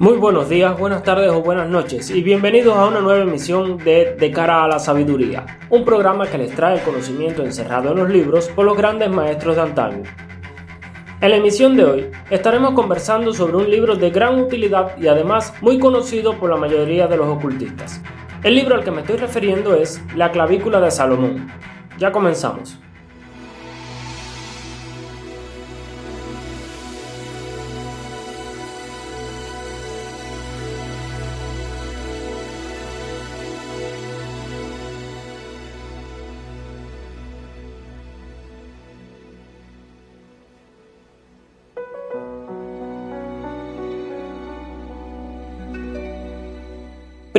Muy buenos días, buenas tardes o buenas noches y bienvenidos a una nueva emisión de De cara a la sabiduría, un programa que les trae el conocimiento encerrado en los libros por los grandes maestros de antaño. En la emisión de hoy estaremos conversando sobre un libro de gran utilidad y además muy conocido por la mayoría de los ocultistas. El libro al que me estoy refiriendo es La clavícula de Salomón. Ya comenzamos.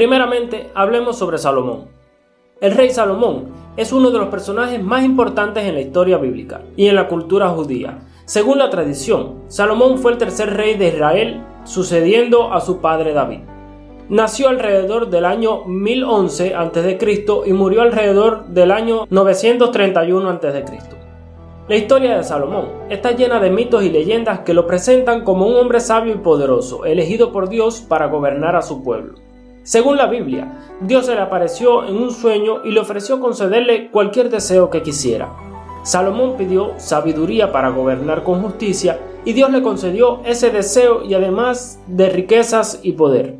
Primeramente, hablemos sobre Salomón. El rey Salomón es uno de los personajes más importantes en la historia bíblica y en la cultura judía. Según la tradición, Salomón fue el tercer rey de Israel, sucediendo a su padre David. Nació alrededor del año 1011 a.C. y murió alrededor del año 931 a.C. La historia de Salomón está llena de mitos y leyendas que lo presentan como un hombre sabio y poderoso, elegido por Dios para gobernar a su pueblo. Según la Biblia, Dios se le apareció en un sueño y le ofreció concederle cualquier deseo que quisiera. Salomón pidió sabiduría para gobernar con justicia y Dios le concedió ese deseo y además de riquezas y poder.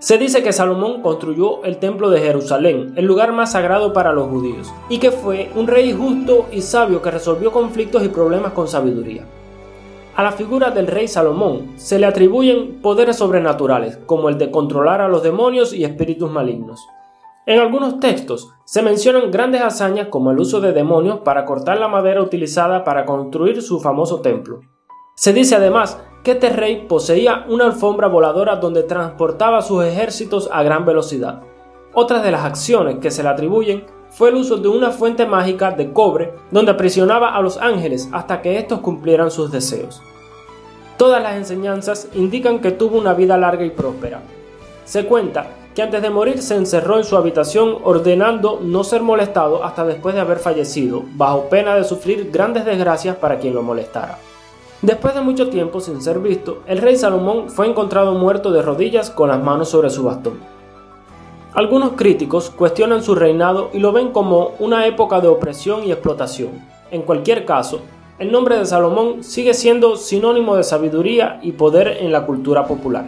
Se dice que Salomón construyó el templo de Jerusalén, el lugar más sagrado para los judíos, y que fue un rey justo y sabio que resolvió conflictos y problemas con sabiduría. A la figura del rey Salomón se le atribuyen poderes sobrenaturales, como el de controlar a los demonios y espíritus malignos. En algunos textos se mencionan grandes hazañas como el uso de demonios para cortar la madera utilizada para construir su famoso templo. Se dice además que este rey poseía una alfombra voladora donde transportaba sus ejércitos a gran velocidad. Otras de las acciones que se le atribuyen fue el uso de una fuente mágica de cobre donde aprisionaba a los ángeles hasta que estos cumplieran sus deseos. Todas las enseñanzas indican que tuvo una vida larga y próspera. Se cuenta que antes de morir se encerró en su habitación ordenando no ser molestado hasta después de haber fallecido, bajo pena de sufrir grandes desgracias para quien lo molestara. Después de mucho tiempo sin ser visto, el rey Salomón fue encontrado muerto de rodillas con las manos sobre su bastón. Algunos críticos cuestionan su reinado y lo ven como una época de opresión y explotación. En cualquier caso, el nombre de Salomón sigue siendo sinónimo de sabiduría y poder en la cultura popular.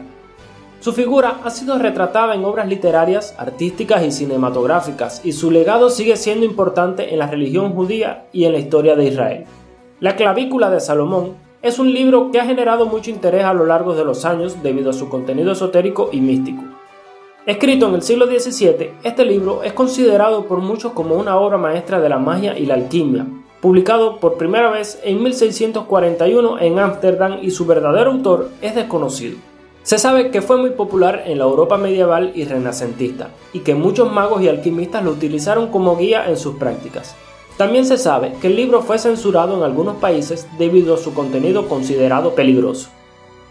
Su figura ha sido retratada en obras literarias, artísticas y cinematográficas, y su legado sigue siendo importante en la religión judía y en la historia de Israel. La clavícula de Salomón es un libro que ha generado mucho interés a lo largo de los años debido a su contenido esotérico y místico. Escrito en el siglo XVII, este libro es considerado por muchos como una obra maestra de la magia y la alquimia, publicado por primera vez en 1641 en Ámsterdam y su verdadero autor es desconocido. Se sabe que fue muy popular en la Europa medieval y renacentista, y que muchos magos y alquimistas lo utilizaron como guía en sus prácticas. También se sabe que el libro fue censurado en algunos países debido a su contenido considerado peligroso.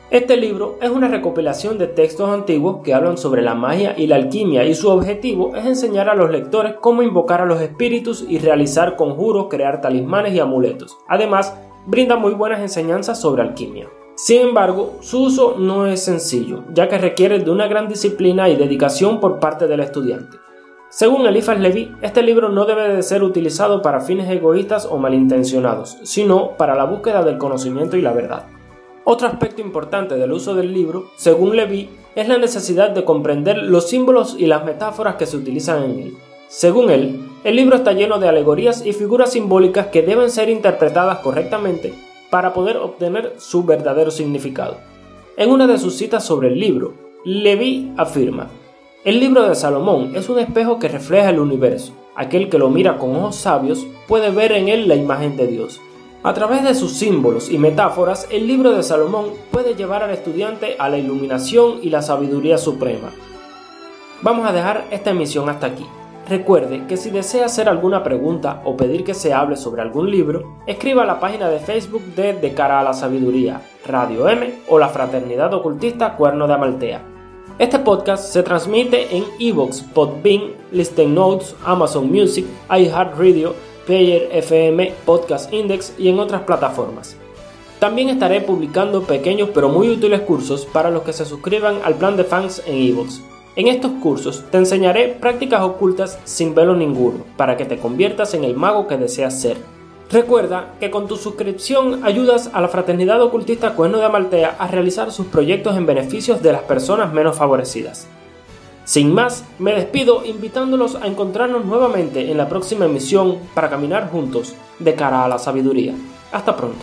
Este libro es una recopilación de textos antiguos que hablan sobre la magia y la alquimia y su objetivo es enseñar a los lectores cómo invocar a los espíritus y realizar conjuros, crear talismanes y amuletos. Además, brinda muy buenas enseñanzas sobre alquimia. Sin embargo, su uso no es sencillo, ya que requiere de una gran disciplina y dedicación por parte del estudiante. Según Eliphas Levi, este libro no debe de ser utilizado para fines egoístas o malintencionados, sino para la búsqueda del conocimiento y la verdad. Otro aspecto importante del uso del libro, según Levi, es la necesidad de comprender los símbolos y las metáforas que se utilizan en él. Según él, el libro está lleno de alegorías y figuras simbólicas que deben ser interpretadas correctamente para poder obtener su verdadero significado. En una de sus citas sobre el libro, Levi afirma, el libro de Salomón es un espejo que refleja el universo. Aquel que lo mira con ojos sabios puede ver en él la imagen de Dios. A través de sus símbolos y metáforas, el libro de Salomón puede llevar al estudiante a la iluminación y la sabiduría suprema. Vamos a dejar esta emisión hasta aquí. Recuerde que si desea hacer alguna pregunta o pedir que se hable sobre algún libro, escriba a la página de Facebook de De cara a la sabiduría, Radio M o la Fraternidad Ocultista Cuerno de Amaltea. Este podcast se transmite en Evox, Podbean, Listen Notes, Amazon Music, iHeartRadio, Player FM, Podcast Index y en otras plataformas. También estaré publicando pequeños pero muy útiles cursos para los que se suscriban al plan de fans en eBooks. En estos cursos te enseñaré prácticas ocultas sin velo ninguno para que te conviertas en el mago que deseas ser. Recuerda que con tu suscripción ayudas a la Fraternidad Ocultista Cuerno de Amaltea a realizar sus proyectos en beneficios de las personas menos favorecidas. Sin más, me despido invitándolos a encontrarnos nuevamente en la próxima emisión para caminar juntos de cara a la sabiduría. Hasta pronto.